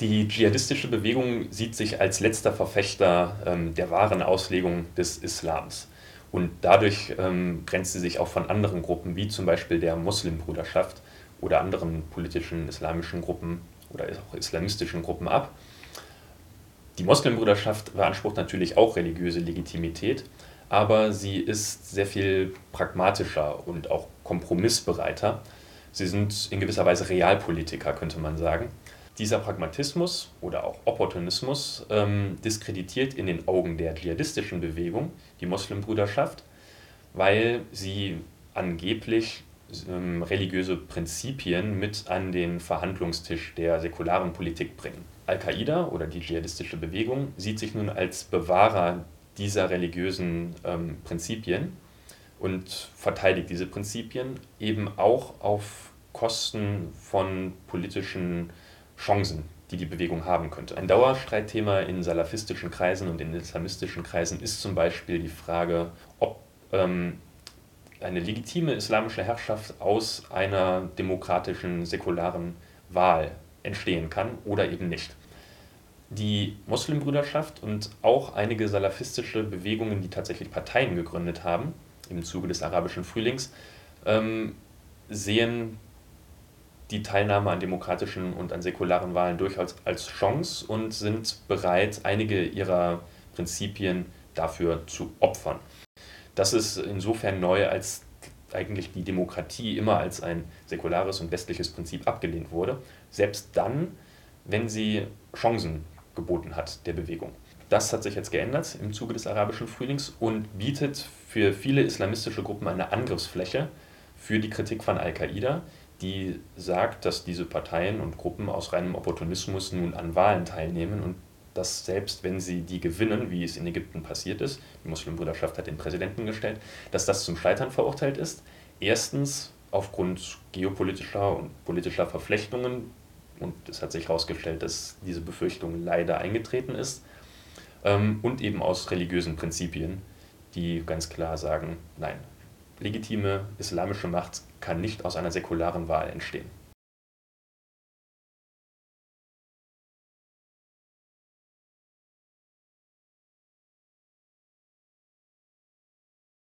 Die dschihadistische Bewegung sieht sich als letzter Verfechter ähm, der wahren Auslegung des Islams. Und dadurch ähm, grenzt sie sich auch von anderen Gruppen, wie zum Beispiel der Muslimbruderschaft oder anderen politischen islamischen Gruppen oder auch islamistischen Gruppen ab. Die Muslimbruderschaft beansprucht natürlich auch religiöse Legitimität, aber sie ist sehr viel pragmatischer und auch kompromissbereiter. Sie sind in gewisser Weise Realpolitiker, könnte man sagen. Dieser Pragmatismus oder auch Opportunismus ähm, diskreditiert in den Augen der dschihadistischen Bewegung die Muslimbruderschaft, weil sie angeblich ähm, religiöse Prinzipien mit an den Verhandlungstisch der säkularen Politik bringen. Al-Qaida oder die dschihadistische Bewegung sieht sich nun als Bewahrer dieser religiösen ähm, Prinzipien und verteidigt diese Prinzipien eben auch auf Kosten von politischen Chancen, die die Bewegung haben könnte. Ein Dauerstreitthema in salafistischen Kreisen und in islamistischen Kreisen ist zum Beispiel die Frage, ob ähm, eine legitime islamische Herrschaft aus einer demokratischen, säkularen Wahl entstehen kann oder eben nicht. Die Muslimbrüderschaft und auch einige salafistische Bewegungen, die tatsächlich Parteien gegründet haben, im Zuge des arabischen Frühlings, ähm, sehen die Teilnahme an demokratischen und an säkularen Wahlen durchaus als Chance und sind bereit, einige ihrer Prinzipien dafür zu opfern. Das ist insofern neu, als eigentlich die Demokratie immer als ein säkulares und westliches Prinzip abgelehnt wurde, selbst dann, wenn sie Chancen geboten hat der Bewegung. Das hat sich jetzt geändert im Zuge des arabischen Frühlings und bietet für viele islamistische Gruppen eine Angriffsfläche für die Kritik von Al-Qaida, die sagt, dass diese Parteien und Gruppen aus reinem Opportunismus nun an Wahlen teilnehmen und dass selbst wenn sie die gewinnen, wie es in Ägypten passiert ist, die Muslimbrüderschaft hat den Präsidenten gestellt, dass das zum Scheitern verurteilt ist. Erstens aufgrund geopolitischer und politischer Verflechtungen und es hat sich herausgestellt, dass diese Befürchtung leider eingetreten ist ähm, und eben aus religiösen Prinzipien, die ganz klar sagen, nein, legitime islamische Macht kann nicht aus einer säkularen Wahl entstehen.